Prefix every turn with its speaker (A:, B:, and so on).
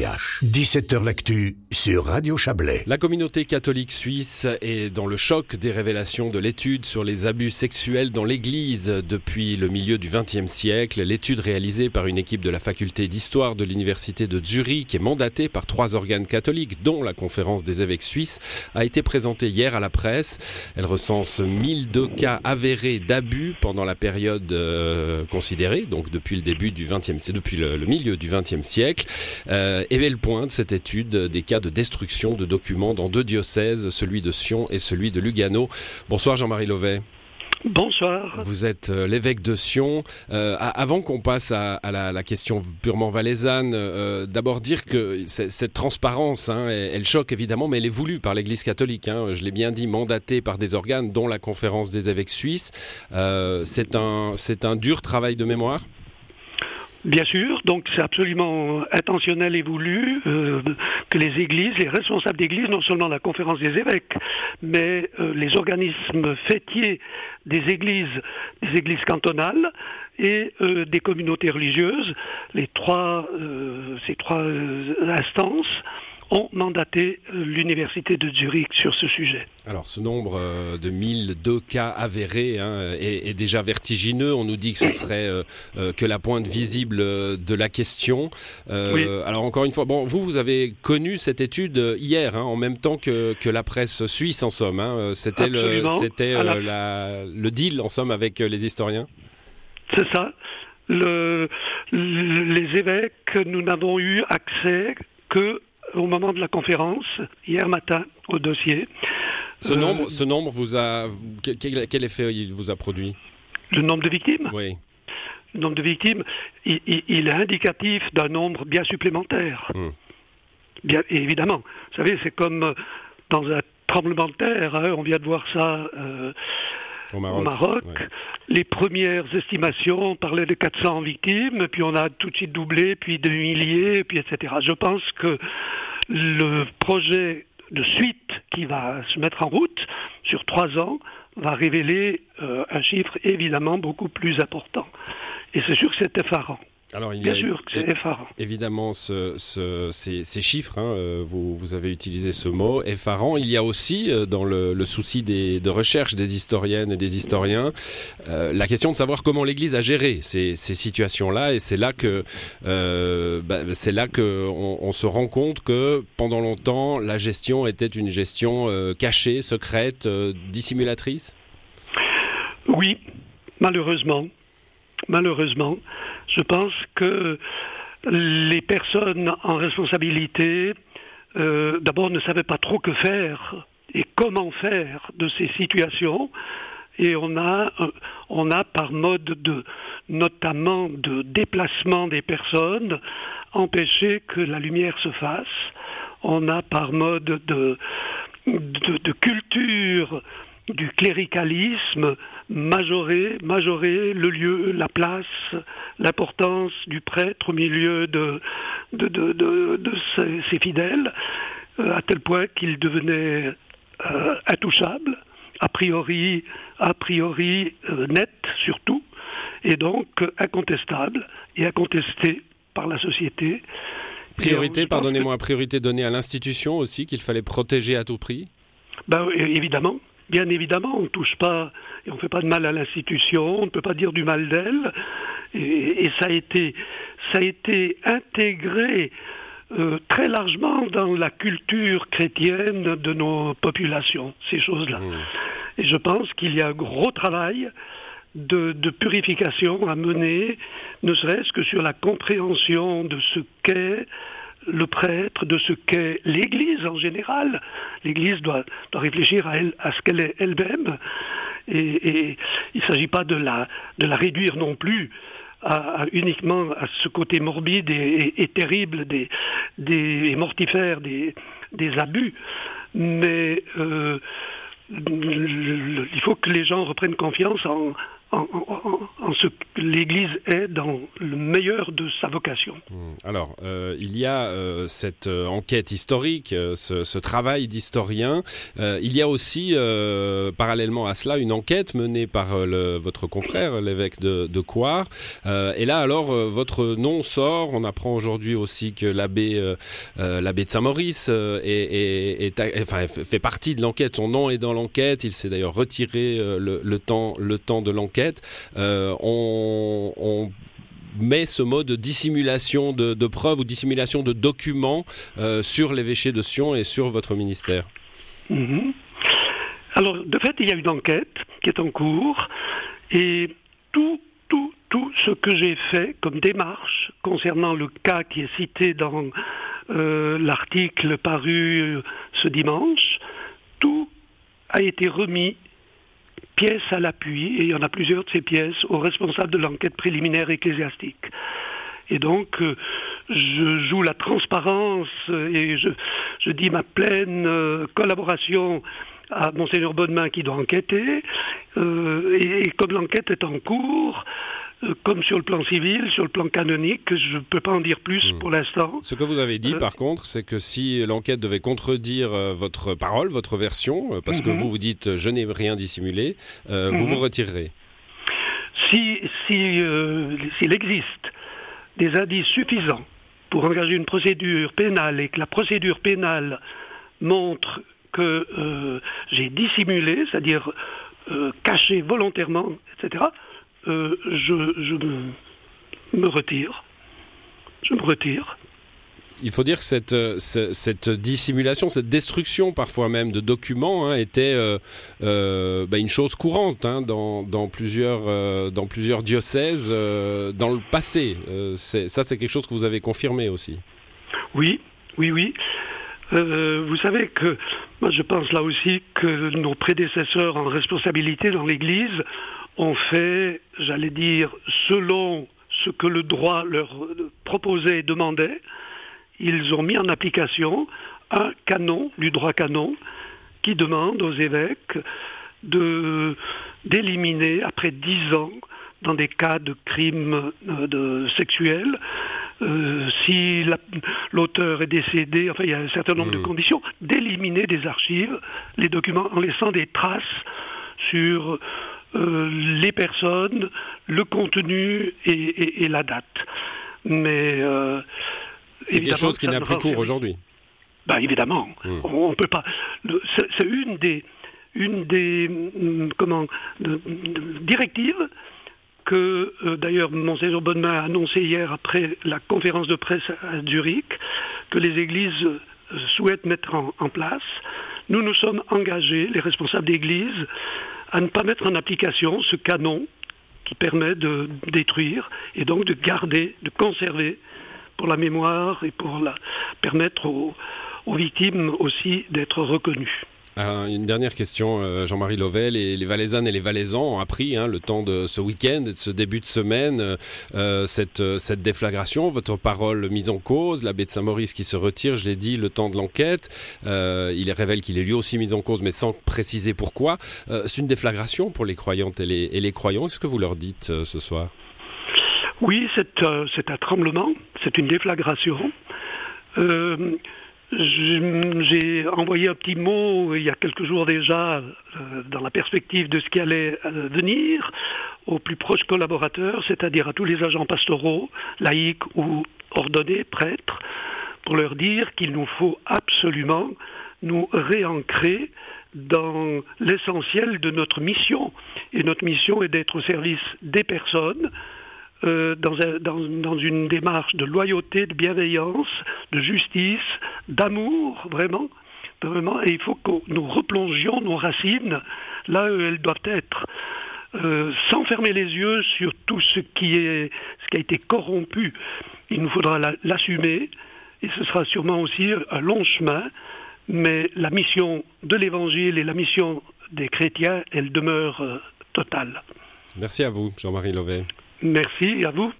A: 17h L'actu sur Radio Chablais.
B: La communauté catholique suisse est dans le choc des révélations de l'étude sur les abus sexuels dans l'Église depuis le milieu du XXe siècle. L'étude réalisée par une équipe de la faculté d'histoire de l'université de Zurich et mandatée par trois organes catholiques, dont la conférence des évêques suisses, a été présentée hier à la presse. Elle recense 1002 cas avérés d'abus pendant la période euh, considérée, donc depuis le début du XXe, depuis le, le, milieu du XXe siècle. Euh, et le point de cette étude des cas de destruction de documents dans deux diocèses, celui de Sion et celui de Lugano. Bonsoir Jean-Marie Lovet.
C: Bonsoir.
B: Vous êtes euh, l'évêque de Sion. Euh, avant qu'on passe à, à la, la, question purement valaisanne, euh, d'abord dire que cette transparence, hein, elle, elle, choque évidemment, mais elle est voulue par l'Église catholique. Hein, je l'ai bien dit, mandatée par des organes, dont la conférence des évêques suisses. Euh, c'est un, un dur travail de mémoire?
C: Bien sûr, donc c'est absolument intentionnel et voulu euh, que les églises, les responsables d'églises, non seulement la conférence des évêques, mais euh, les organismes fêtiers des églises, des églises cantonales et euh, des communautés religieuses, les trois, ces trois instances ont mandaté l'université de Zurich sur ce sujet.
B: Alors ce nombre euh, de 1002 cas avérés hein, est, est, déjà vertigineux. On nous dit que ce serait euh, euh, que la pointe visible de la question.
C: Oui.
B: Alors encore une fois, bon, vous, vous avez connu cette étude hier, hein, en même temps que, que, la presse suisse, en somme. Hein. C'était le, c'était la... la, le deal, en somme, avec les historiens
C: C'est ça. Le, les évêques, nous n'avons eu accès que au moment de la conférence, hier matin, au dossier.
B: Ce, euh, nombre, ce nombre vous a. Quel, quel, effet il vous a produit?
C: Le nombre de victimes?
B: Oui.
C: Le nombre de victimes, il, il, il est indicatif d'un nombre bien supplémentaire.
B: Mmh.
C: Bien, évidemment. Vous savez, c'est comme dans un tremblement de terre, hein, on vient de voir ça. Euh,
B: au Maroc,
C: au Maroc. Ouais. les premières estimations parlaient de 400 victimes, puis on a tout de suite doublé, puis de milliers, puis etc. Je pense que le projet de suite qui va se mettre en route sur trois ans va révéler euh, un chiffre évidemment beaucoup plus important. Et c'est sûr que c'est effarant.
B: Alors, il
C: Bien
B: y a
C: sûr que c'est effarant.
B: Évidemment, ce, ce, ces, ces, chiffres, hein, vous, vous, avez utilisé ce mot, effarant. Il y a aussi, euh, dans le, le souci des, de recherche des historiennes et des historiens, euh, la question de savoir comment l'Église a géré ces, ces situations-là. Et c'est là que, euh, bah, c'est là que on, on, se rend compte que pendant longtemps, la gestion était une gestion euh, cachée, secrète, euh, dissimulatrice?
C: Oui, malheureusement, malheureusement je pense que les personnes en responsabilité, euh, d'abord, ne savaient pas trop que faire et comment faire de ces situations. Et on a, on a par mode de, notamment de déplacement des personnes, empêché que la lumière se fasse. On a par mode de, de, de culture du cléricalisme majorer, majorer le lieu, la place, l'importance du prêtre au milieu de, de, de, de, de ses, ses, fidèles, euh, à tel point qu'il devenait euh, intouchable, a priori, a priori euh, net surtout, et donc incontestable et incontesté par la société.
B: Priorité, pardonnez-moi, priorité donnée à l'institution aussi, qu'il fallait protéger à tout prix?
C: Ben, Évidemment, bien évidemment, on ne touche pas et on ne fait pas de mal à l'institution, on ne peut pas dire du mal d'elle. Et, et, ça a été, ça a été intégré euh, très largement dans la culture chrétienne de nos populations, ces choses-là. Mmh. Et je pense qu'il y a un gros travail de, de purification à mener, ne serait-ce que sur la compréhension de ce qu'est le prêtre, de ce qu'est l'Église en général. L'Église doit, réfléchir à, elle, à ce qu'elle est elle-même. Et, il ne s'agit pas de la, de la réduire non plus à, à, uniquement à ce côté morbide et, et, et terrible des, des, et mortifère des, des abus. Mais euh, il faut que les gens reprennent confiance en, en, ce que l'Église est dans le meilleur de sa vocation.
B: Hmm. Alors, euh, il y a euh, cette euh, enquête historique, ce, travail d'historien. il y a aussi, parallèlement à cela, une enquête menée par votre confrère, l'évêque de, Coire. et là, alors, votre nom sort. On apprend aujourd'hui aussi que l'abbé l'abbé de Saint-Maurice est, enfin, fait partie de l'enquête. Son nom est dans l'enquête. Il s'est d'ailleurs retiré le, temps, le temps de l'enquête. Euh, on, met ce mode de dissimulation de, preuves ou dissimulation de documents euh, sur l'évêché de Sion et sur votre ministère
C: mhm. Alors, de fait, il y a une enquête qui est en cours et tout ce que j'ai fait comme démarche concernant le cas qui est cité dans euh, l'article paru ce dimanche, tout a été remis pièces à l'appui, et il y en a plusieurs de ces pièces, aux responsables de l'enquête préliminaire ecclésiastique. Et donc, euh, je joue la transparence et je, dis ma pleine euh, collaboration à Monseigneur Bonnemain qui doit enquêter. Euh, et, comme l'enquête est en cours, euh, comme sur le plan civil, sur le plan canonique, je ne peux pas en dire plus hmm. pour l'instant.
B: Ce que vous avez dit, euh, par contre, c'est que si l'enquête devait contredire euh, votre parole, votre version, parce que mhm. vous vous dites je n'ai rien dissimulé, vous mhm. vous retirerez.
C: Si, s'il existe des indices suffisants pour engager une procédure pénale et que la procédure pénale montre que j'ai dissimulé, c'est-à-dire caché volontairement, etc., euh, je, me, retire. Je me retire.
B: Il faut dire que cette, euh, cette, dissimulation, cette destruction parfois même de documents hein, était euh, bah, une chose courante hein, dans, dans, plusieurs, dans plusieurs diocèses dans le passé. ça, c'est quelque chose que vous avez confirmé aussi.
C: Oui, oui, oui. vous savez que moi je pense là aussi que nos prédécesseurs en responsabilité dans l'Église ont fait, j'allais dire, selon ce que le droit leur proposait et demandait, ils ont mis en application un canon du droit canon qui demande aux évêques de, d'éliminer, après dix ans, dans des cas de crimes euh, de, sexuels, euh, si l'auteur est décédé, enfin il y a un certain nombre de mmh. conditions, d'éliminer des archives les documents en laissant des traces sur les personnes, le contenu et, la date. Mais
B: euh, c'est quelque chose qui n'a plus cours aujourd'hui.
C: Bah, évidemment, hmm. on, peut pas. C'est une des une des mm, comment directives que euh, d'ailleurs Monseigneur Bonnemain a annoncé hier après la conférence de presse à Zurich que les églises souhaitent mettre en place. Nous nous sommes engagés, les responsables d'église, à ne pas mettre en application ce canon qui permet de détruire et donc de garder, de conserver pour la mémoire et pour permettre aux victimes aussi d'être reconnues
B: une dernière question, euh, Jean-Marie Lovell. Les, les Valaisannes et les Valaisans ont appris hein, le temps de ce week-end et de ce début de semaine euh, euh, cette, cette déflagration. Votre parole mise en cause, l'abbé de Saint-Maurice qui se retire, je l'ai dit, le temps de l'enquête. il révèle qu'il est lui aussi mis en cause, mais sans préciser pourquoi. C'est une déflagration pour les croyantes et les, et les croyants. Qu'est-ce que vous leur dites ce soir?
C: Oui, c'est un tremblement, c'est une déflagration. J'ai envoyé un petit mot il y a quelques jours déjà euh, dans la perspective de ce qui allait euh, venir aux plus proches collaborateurs, c'est-à-dire à tous les agents pastoraux, laïcs ou ordonnés, prêtres, pour leur dire qu'il nous faut absolument nous réancrer dans l'essentiel de notre mission. Et notre mission est d'être au service des personnes, euh, dans, une démarche de loyauté, de bienveillance, de justice, d'amour, vraiment. Et il faut que nous replongions nos racines là où elles doivent être, euh, sans fermer les yeux sur tout ce qui, est, ce qui a été corrompu. Il nous faudra l'assumer, et ce sera sûrement aussi un long chemin, mais la mission de l'Évangile et la mission des chrétiens, elle demeure euh, totale.
B: Merci à vous, Jean-Marie Lovet.
C: Merci à vous.